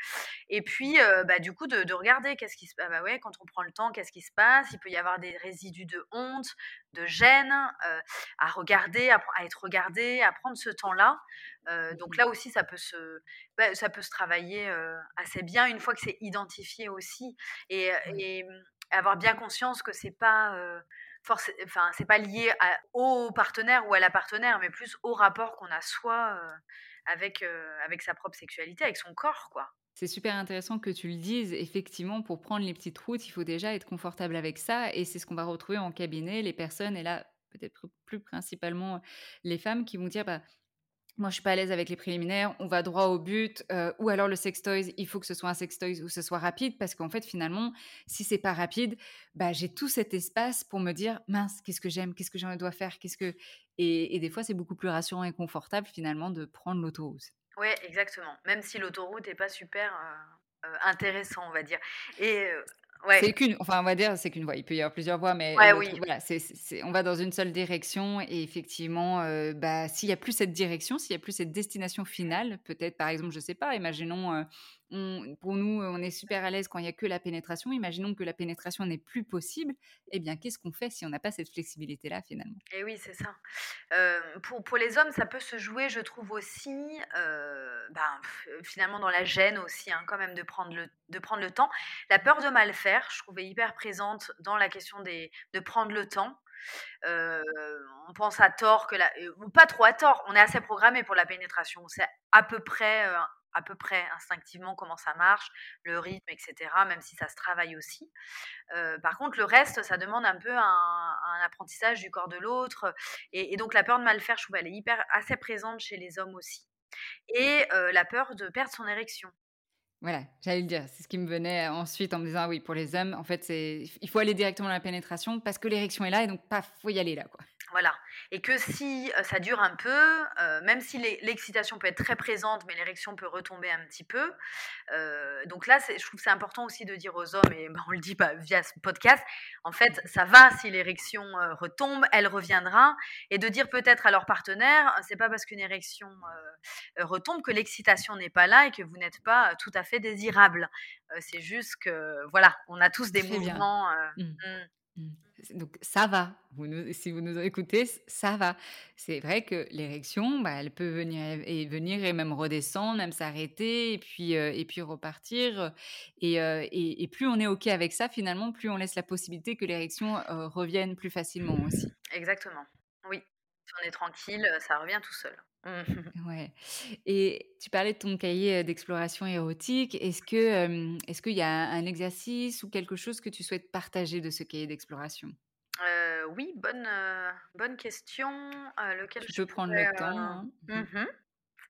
Et puis, bah, du coup, de, regarder qu'est-ce qui se passe. Bah ouais, quand on prend le temps, qu'est-ce qui se passe Il peut y avoir des résidus de honte, de gêne à regarder, à, être regardé, à prendre ce temps-là. donc là aussi, ça peut se, bah, ça peut se travailler assez bien une fois que c'est identifié aussi et, et, avoir bien conscience que c'est pas enfin, c'est pas lié au partenaire ou à la partenaire, mais plus au rapport qu'on a soi euh, avec, euh, avec sa propre sexualité, avec son corps, quoi. C'est super intéressant que tu le dises. Effectivement, pour prendre les petites routes, il faut déjà être confortable avec ça. Et c'est ce qu'on va retrouver en cabinet. Les personnes, et là, peut-être plus principalement les femmes, qui vont dire bah, moi, je suis pas à l'aise avec les préliminaires, on va droit au but, euh, ou alors le sextoys, il faut que ce soit un sextoys ou ce soit rapide, parce qu'en fait, finalement, si c'est pas rapide, bah, j'ai tout cet espace pour me dire, mince, qu'est-ce que j'aime, qu'est-ce que j'en dois faire, qu'est-ce que... Et, des fois, c'est beaucoup plus rassurant et confortable, finalement, de prendre l'autoroute. Oui, exactement. Même si l'autoroute n'est pas super euh, euh, intéressant, on va dire. Et c'est qu'une, enfin, on va dire, c'est qu'une voie. Il peut y avoir plusieurs voies, mais voilà, c'est, on va dans une seule direction. Et effectivement, euh, bah, s'il n'y a plus cette direction, s'il n'y a plus cette destination finale, peut-être, par exemple, je sais pas, imaginons, euh, pour nous, on est super à l'aise quand il n'y a que la pénétration. Imaginons que la pénétration n'est plus possible. Eh bien, qu'est-ce qu'on fait si on n'a pas cette flexibilité-là, finalement? Eh oui, c'est ça. pour, pour les hommes, ça peut se jouer, je trouve aussi, ben, finalement, dans la gêne aussi, hein, quand même, de prendre, le, de prendre le temps. La peur de mal faire, je trouvais hyper présente dans la question des, de prendre le temps. on pense à tort que la, ou pas trop à tort, on est assez programmé pour la pénétration. C'est à peu près à peu près instinctivement comment ça marche, le rythme, etc., même si ça se travaille aussi. par contre, le reste, ça demande un peu un, apprentissage du corps de l'autre. Et, donc, la peur de mal faire, je trouve, elle est hyper, assez présente chez les hommes aussi. Et la peur de perdre son érection. Voilà, j'allais le dire. C'est ce qui me venait ensuite en me disant, ah oui, pour les hommes, en fait, il faut aller directement dans la pénétration parce que l'érection est là et donc, paf, faut y aller là, quoi. Voilà. Et que si ça dure un peu, même si l'excitation peut être très présente, mais l'érection peut retomber un petit peu. donc là, je trouve que c'est important aussi de dire aux hommes, et ben, on le dit pas via ce podcast, en fait, ça va si l'érection retombe, elle reviendra. Et de dire peut-être à leur partenaire, c'est pas parce qu'une érection retombe que l'excitation n'est pas là et que vous n'êtes pas tout à fait désirable. c'est juste que, voilà, on a tous des mouvements. Mmh. Mmh. Mmh. Donc ça va, si vous nous écoutez, ça va. C'est vrai que l'érection, bah, elle peut venir et venir et même redescendre, même s'arrêter et puis et puis repartir. Et, et, plus on est ok avec ça, finalement, plus on laisse la possibilité que l'érection revienne plus facilement aussi. Exactement. Oui. Si on est tranquille, ça revient tout seul. Ouais et tu parlais de ton cahier, d'exploration érotique. Est-ce que, est-ce qu'il y a un exercice ou quelque chose que tu souhaites partager de ce cahier d'exploration? oui, bonne, bonne question, lequel Tu peux prendre le temps, hein. mmh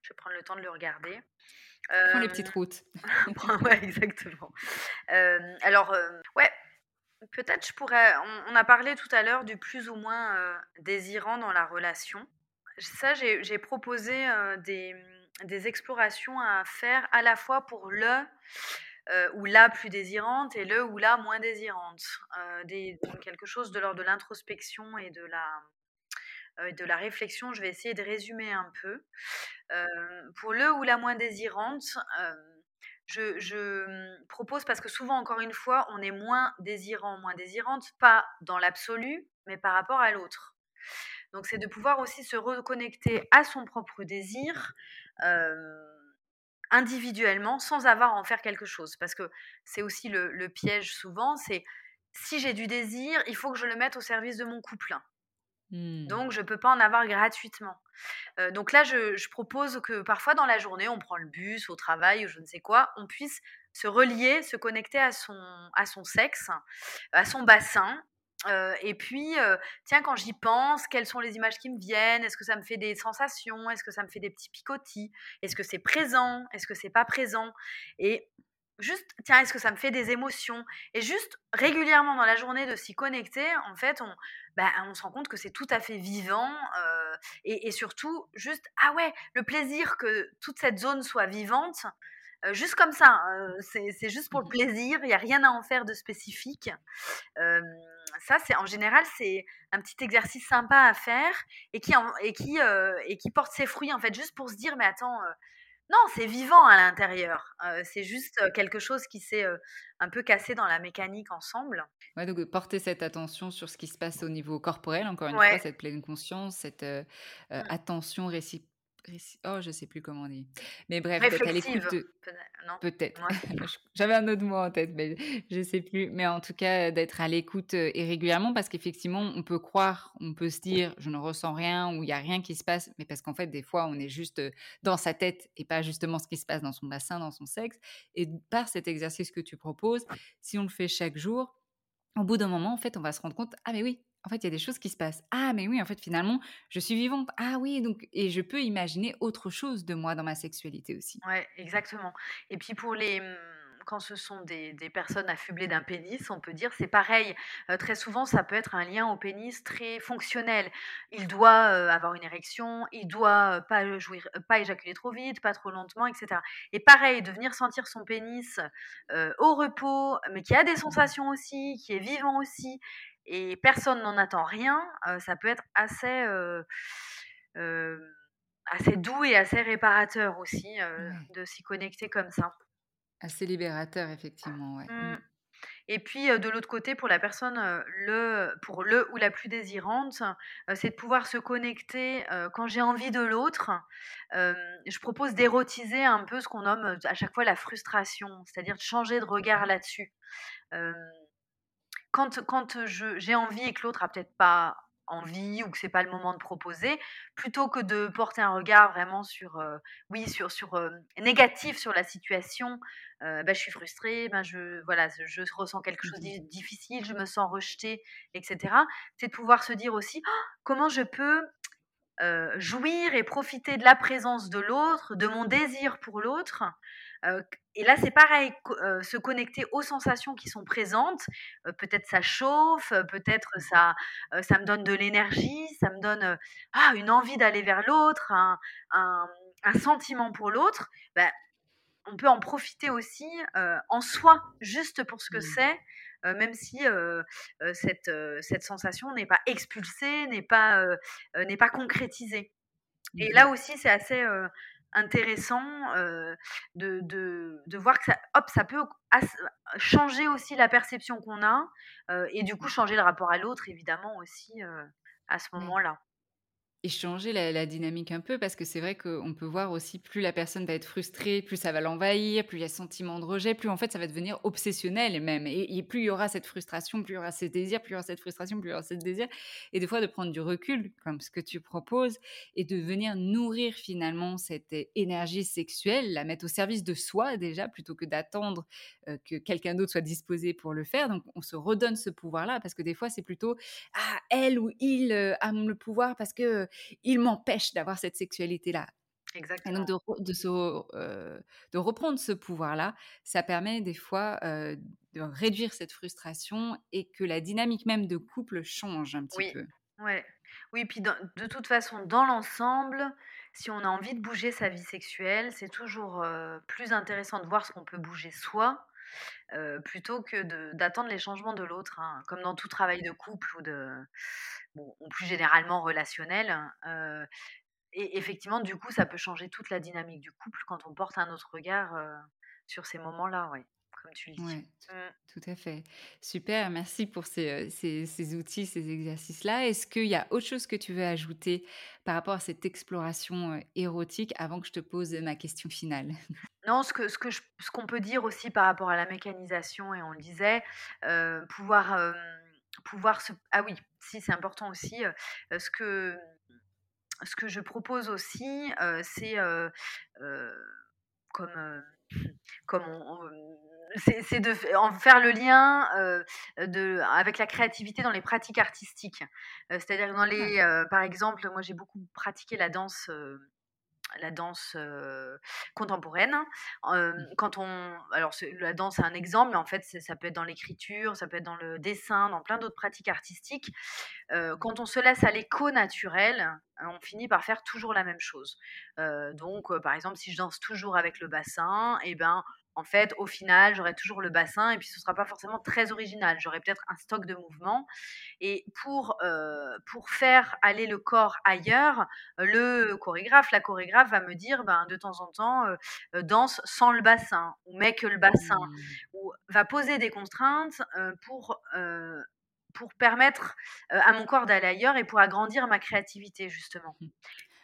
Je vais prendre le temps de le regarder. Prends les petites routes. ouais, exactement. alors, ouais, peut-être je pourrais on a parlé tout à l'heure du plus ou moins, désirant dans la relation ça, j'ai proposé des, des, explorations à faire à la fois pour le ou la plus désirante et le ou la moins désirante. Des, quelque chose de l'ordre de l'introspection et de la, de la réflexion. Je vais essayer de résumer un peu. pour le ou la moins désirante, je, je, propose, parce que souvent, encore une fois, on est moins désirant, moins désirante, pas dans l'absolu, mais par rapport à l'autre. Donc c'est de pouvoir aussi se reconnecter à son propre désir individuellement sans avoir à en faire quelque chose. Parce que c'est aussi le, piège souvent, c'est si j'ai du désir, il faut que je le mette au service de mon couple. Mmh. Donc, je ne peux pas en avoir gratuitement. donc là, je, je, propose que parfois dans la journée, on prend le bus, au travail ou je ne sais quoi, on puisse se relier, se connecter à son, à son sexe, à son bassin, et puis, tiens, quand j'y pense, quelles sont les images qui me viennent? Est-ce que ça me fait des sensations? Est-ce que ça me fait des petits picotis? Est-ce que c'est présent? Est-ce que c'est pas présent? Et juste, tiens, est-ce que ça me fait des émotions? Et juste régulièrement dans la journée de s'y connecter, en fait, on, bah, se rend compte que c'est tout à fait vivant. et, et, surtout, juste, ah ouais, le plaisir que toute cette zone soit vivante, juste comme ça, hein, c'est juste pour le mmh plaisir, il n'y a rien à en faire de spécifique. ça, c'est en général, c'est un petit exercice sympa à faire et qui, et, qui, et qui porte ses fruits, en fait, juste pour se dire, mais attends, non, c'est vivant à l'intérieur. c'est juste quelque chose qui s'est un peu cassé dans la mécanique ensemble. Ouais, donc porter cette attention sur ce qui se passe au niveau corporel, encore une fois, cette pleine conscience, cette mmh. attention réciproque Oh, je sais plus comment on dit. Mais bref, peut-être à l'écoute Peut-être. J'avais un autre mot en tête, mais je sais plus. Mais en tout cas, d'être à l'écoute et régulièrement, parce qu'effectivement, on peut croire, on peut se dire, je ne ressens rien ou il y a rien qui se passe, mais parce qu'en fait, des fois, on est juste dans sa tête et pas justement ce qui se passe dans son bassin, dans son sexe. Et par cet exercice que tu proposes, si on le fait chaque jour, au bout d'un moment, en fait, on va se rendre compte, ah mais oui, en fait, il y a des choses qui se passent. Ah, mais oui, en fait, finalement, je suis vivante. Ah oui, donc, et je peux imaginer autre chose de moi dans ma sexualité aussi. Ouais, exactement. Et puis pour les, mmh, quand ce sont des, personnes affublées d'un pénis, on peut dire c'est pareil. très souvent, ça peut être un lien au pénis très fonctionnel. Il doit avoir une érection, il doit pas jouir, pas éjaculer trop vite, pas trop lentement, etc. Et pareil, de venir sentir son pénis au repos, mais qui a des sensations aussi, qui est vivant aussi, et personne n'en attend rien, ça peut être assez, assez doux et assez réparateur aussi de s'y connecter comme ça. Assez libérateur, effectivement, ouais. Mmh. Mmh. Et puis, de l'autre côté, pour la personne, le pour le ou la plus désirante, c'est de pouvoir se connecter, quand j'ai envie de l'autre. je propose d'érotiser un peu ce qu'on nomme, à chaque fois la frustration, c'est-à-dire de changer de regard là-dessus. Quand quand, j'ai envie et que l'autre a peut-être pas envie ou que c'est pas le moment de proposer, plutôt que de porter un regard vraiment sur, euh, oui, sur, sur euh, négatif sur la situation, euh, bah, je suis frustrée, ben je, voilà, je ressens quelque chose de difficile, je me sens rejetée, etc. C'est de pouvoir se dire aussi «Oh, comment je peux jouir et profiter de la présence de l'autre, de mon désir pour l'autre, et là, c'est pareil, se connecter aux sensations qui sont présentes. peut-être ça chauffe, peut-être ça, ça me donne de l'énergie, ça me donne ah, une envie d'aller vers l'autre, un, sentiment pour l'autre. Ben, on peut en profiter aussi en soi, juste pour ce que mmh. c'est, même si cette, cette sensation n'est pas expulsée, n'est pas, n'est pas concrétisée. Et là aussi, c'est assez intéressant de, de, voir que ça, hop, ça peut changer aussi la perception qu'on a et du coup changer le rapport à l'autre évidemment aussi à ce moment-là et changer la, dynamique un peu parce que c'est vrai qu'on peut voir aussi plus la personne va être frustrée, plus ça va l'envahir, plus il y a sentiment de rejet, plus en fait ça va devenir obsessionnel même. Et, plus il y aura cette frustration, plus il y aura ce désir, plus il y aura cette frustration, plus il y aura ce désir. Et des fois de prendre du recul, comme ce que tu proposes, et de venir nourrir finalement cette énergie sexuelle, la mettre au service de soi déjà, plutôt que d'attendre euh, que quelqu'un d'autre soit disposé pour le faire. Donc on se redonne ce pouvoir-là parce que des fois c'est plutôt ah elle ou il euh, a le pouvoir parce que il m'empêche d'avoir cette sexualité-là. Exactement. Et donc de, de, reprendre ce pouvoir-là, ça permet des fois de réduire cette frustration et que la dynamique même de couple change un petit oui. peu. Ouais. Oui, puis de toute façon, dans l'ensemble, si on a envie de bouger sa vie sexuelle, c'est toujours plus intéressant de voir ce qu'on peut bouger soi plutôt que d'attendre les changements de l'autre. Hein. Comme dans tout travail de couple ou de, bon, ou plus généralement relationnel. et effectivement, du coup, ça peut changer toute la dynamique du couple quand on porte un autre regard sur ces moments-là, ouais, comme tu le dis. Ouais, mmh. tout à fait. Super, merci pour ces, ces, outils, ces exercices-là. Est-ce qu'il y a autre chose que tu veux ajouter par rapport à cette exploration érotique avant que je te pose ma question finale? Non, ce que ce que ce qu'on peut dire aussi par rapport à la mécanisation et on le disait, pouvoir pouvoir se ah oui, si c'est important aussi, ce que ce que je propose aussi, c'est comme comme on, c'est de faire le lien de, avec la créativité dans les pratiques artistiques. C'est-à-dire dans les, par exemple, moi j'ai beaucoup pratiqué la danse la danse contemporaine. Mmh. quand on, alors la danse c'est un exemple, mais en fait ça peut être dans l'écriture, ça peut être dans le dessin, dans plein d'autres pratiques artistiques. quand on se laisse à l'écho naturel, on finit par faire toujours la même chose. donc par exemple si je danse toujours avec le bassin, et eh ben en fait, au final, j'aurai toujours le bassin et puis ce ne sera pas forcément très original. J'aurai peut-être un stock de mouvements. Et pour, euh, pour faire aller le corps ailleurs, le chorégraphe, la chorégraphe va me dire ben, de temps en temps, euh, danse sans le bassin ou mets que le bassin. Mmh. Ou va poser des contraintes euh, pour, pour permettre à mon corps d'aller ailleurs et pour agrandir ma créativité, justement.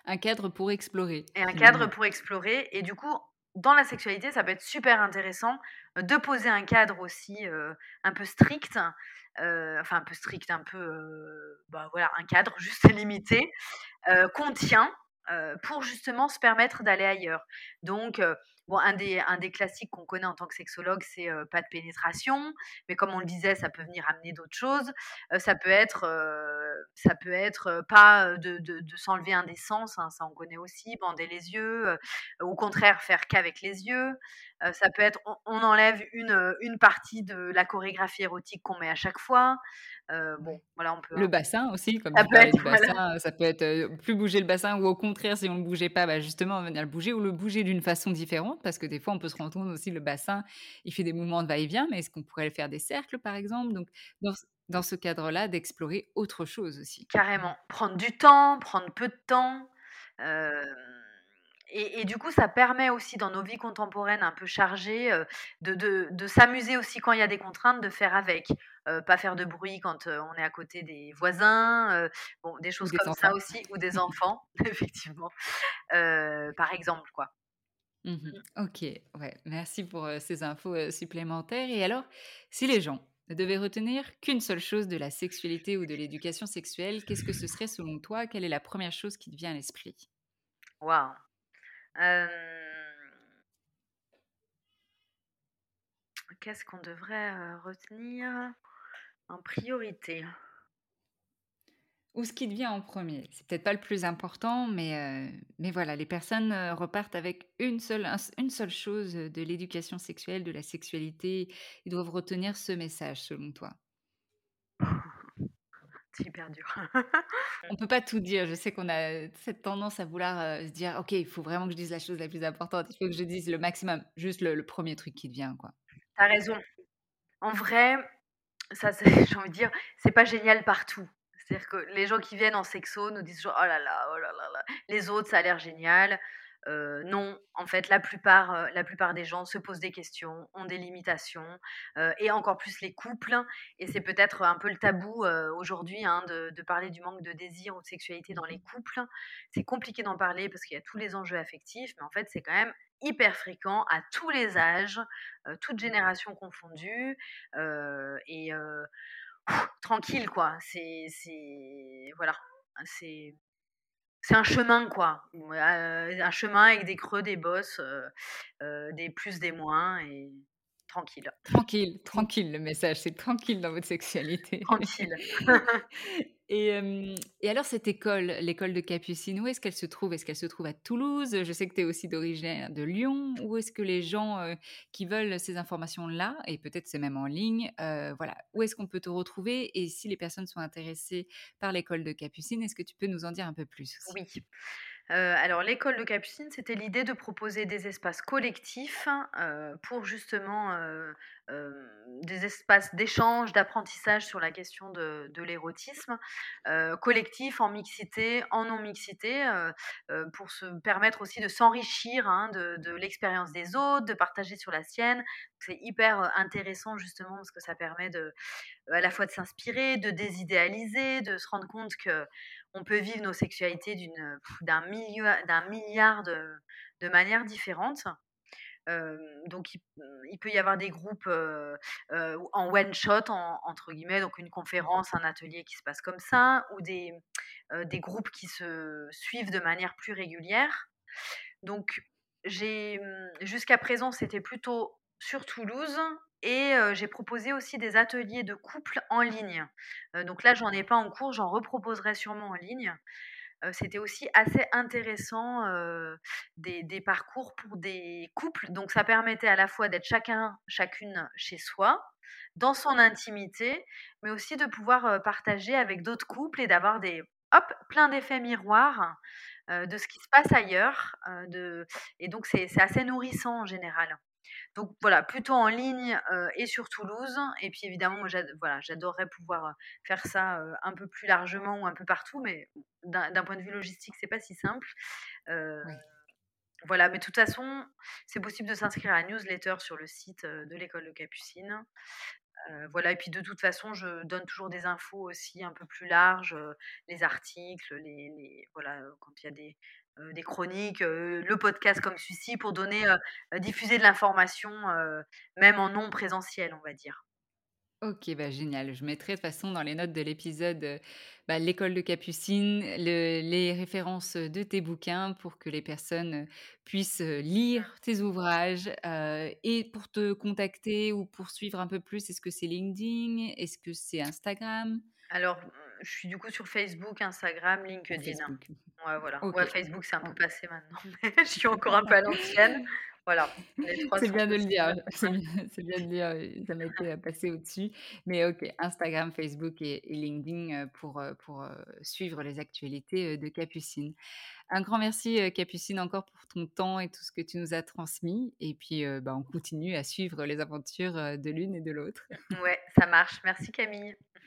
Un cadre pour explorer. Et un cadre pour explorer. Et du coup, dans la sexualité, ça peut être super intéressant de poser un cadre aussi un peu strict, enfin un peu strict, un peu, bah, voilà, un cadre juste limité, qu'on tient pour justement se permettre d'aller ailleurs. Donc, Bon, un des, un des classiques qu'on connaît en tant que sexologue, c'est pas de pénétration, mais comme on le disait, ça peut venir amener d'autres choses. ça peut être, ça peut être pas de, de, de s'enlever un des sens, hein, ça on connaît aussi, bander les yeux, au contraire faire qu'avec les yeux. ça peut être, on, enlève une, une partie de la chorégraphie érotique qu'on met à chaque fois. bon, voilà, on peut. Le bassin aussi, comme ça peut être, bassin, ça peut être plus bouger le bassin ou au contraire, si on ne le bougeait pas, bah justement, venir le bouger ou le bouger d'une façon différente parce que des fois, on peut se rendre compte aussi, le bassin, il fait des mouvements de va-et-vient, mais est-ce qu'on pourrait faire des cercles, par exemple? Donc, dans, ce cadre-là, d'explorer autre chose aussi. Carrément. Prendre du temps, prendre peu de temps. et, du coup, ça permet aussi dans nos vies contemporaines un peu chargées de, de, s'amuser aussi quand il y a des contraintes, de faire avec. pas faire de bruit quand on est à côté des voisins, bon, des choses comme ça aussi, ou des enfants, effectivement, par exemple, quoi. Mmh. Ok, ouais, merci pour ces infos supplémentaires. Et alors, si les gens ne devaient retenir qu'une seule chose de la sexualité ou de l'éducation sexuelle, qu'est-ce que ce serait selon toi? Quelle est la première chose qui te vient à l'esprit? Waouh. Qu'est-ce qu'on devrait retenir? En priorité ou ce qui te vient en premier. C'est peut-être pas le plus important, mais, mais voilà, les personnes repartent avec une seule, une seule chose de l'éducation sexuelle, de la sexualité. Ils doivent retenir ce message, selon toi. C'est hyper dur. On peut pas tout dire. Je sais qu'on a cette tendance à vouloir se dire, ok, il faut vraiment que je dise la chose la plus importante. Il faut que je dise le maximum, juste le, premier truc qui te vient, quoi. T'as raison. En vrai, ça, j'ai envie de dire, c'est pas génial partout. C'est-à-dire que les gens qui viennent en sexo nous disent oh là là, oh là là là, les autres, ça a l'air génial. non, en fait, la plupart, la plupart des gens se posent des questions, ont des limitations, et encore plus les couples. Et c'est peut-être un peu le tabou aujourd'hui hein, de, de, parler du manque de désir ou de sexualité dans les couples. C'est compliqué d'en parler parce qu'il y a tous les enjeux affectifs, mais en fait, c'est quand même hyper fréquent à tous les âges, toutes générations confondues. et tranquille, quoi. C'est, voilà, c'est, c'est un chemin, quoi. un chemin avec des creux, des bosses, des plus, des moins, et tranquille. Tranquille, tranquille, le message, c'est tranquille dans votre sexualité. Tranquille. Et, et, alors, cette école, l'école de Capucine, où est-ce qu'elle se trouve? Est-ce qu'elle se trouve à Toulouse? Je sais que tu es aussi d'origine de Lyon. Où est-ce que les gens qui veulent ces informations-là, et peut-être c'est même en ligne, voilà, où est-ce qu'on peut te retrouver? Et si les personnes sont intéressées par l'école de Capucine, est-ce que tu peux nous en dire un peu plus Oui. Alors l'école de Capucine, c'était l'idée de proposer des espaces collectifs pour justement des espaces d'échange, d'apprentissage sur la question de, l'érotisme, collectif en mixité, en non-mixité, pour se permettre aussi de s'enrichir hein, de, de l'expérience des autres, de partager sur la sienne. C'est hyper intéressant justement parce que ça permet de, à la fois de s'inspirer, de désidéaliser, de se rendre compte que on peut vivre nos sexualités d'un milliard de, manières différentes. donc, il, peut y avoir des groupes en one shot, entre guillemets, donc une conférence, un atelier qui se passe comme ça, ou des, groupes qui se suivent de manière plus régulière. Donc, j'ai jusqu'à présent, c'était plutôt sur Toulouse et j'ai proposé aussi des ateliers de couple en ligne. donc là, j'en ai pas en cours, j'en reproposerai sûrement en ligne. C'était aussi assez intéressant des, des, parcours pour des couples. Donc ça permettait à la fois d'être chacun, chacune chez soi, dans son intimité, mais aussi de pouvoir partager avec d'autres couples et d'avoir des hop, plein d'effets miroirs de ce qui se passe ailleurs. de... Et donc c'est assez nourrissant en général. Donc voilà, plutôt en ligne et sur Toulouse. Et puis évidemment, moi, voilà, j'adorerais pouvoir faire ça un peu plus largement ou un peu partout, mais d'un point de vue logistique, c'est pas si simple. Voilà, mais de toute façon, c'est possible de s'inscrire à la newsletter sur le site de l'école de Capucine. voilà, et puis de toute façon, je donne toujours des infos aussi un peu plus larges, les articles, les voilà, quand il y a des, euh, des chroniques, euh, le podcast comme celui-ci pour donner, euh, diffuser de l'information, même en non présentiel, on va dire. Ok, bah génial. Je mettrai de toute façon dans les notes de l'épisode bah, l'école de Capucine, les références de tes bouquins pour que les personnes puissent lire tes ouvrages et pour te contacter ou pour suivre un peu plus. Est-ce que c'est LinkedIn? Est-ce que c'est Instagram? Alors, je suis du coup sur Facebook, Instagram, LinkedIn. Ouais, voilà. Ouais, Facebook, c'est un peu passé maintenant, mais je suis encore un peu à l'ancienne. Voilà. C'est bien de le dire. C'est bien, de le dire. Ça m'a été passé au-dessus. Mais ok, Instagram, Facebook et, LinkedIn pour, pour suivre les actualités de Capucine. Un grand merci, Capucine, encore pour ton temps et tout ce que tu nous as transmis. Et puis, bah, on continue à suivre les aventures de l'une et de l'autre. Ouais, ça marche. Merci, Camille.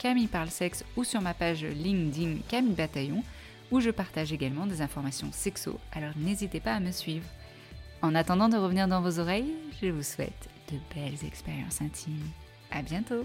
Camille parle sexe ou sur ma page LinkedIn Camille Bataillon où je partage également des informations sexo, alors n'hésitez pas à me suivre. En attendant de revenir dans vos oreilles, je vous souhaite de belles expériences intimes. À bientôt!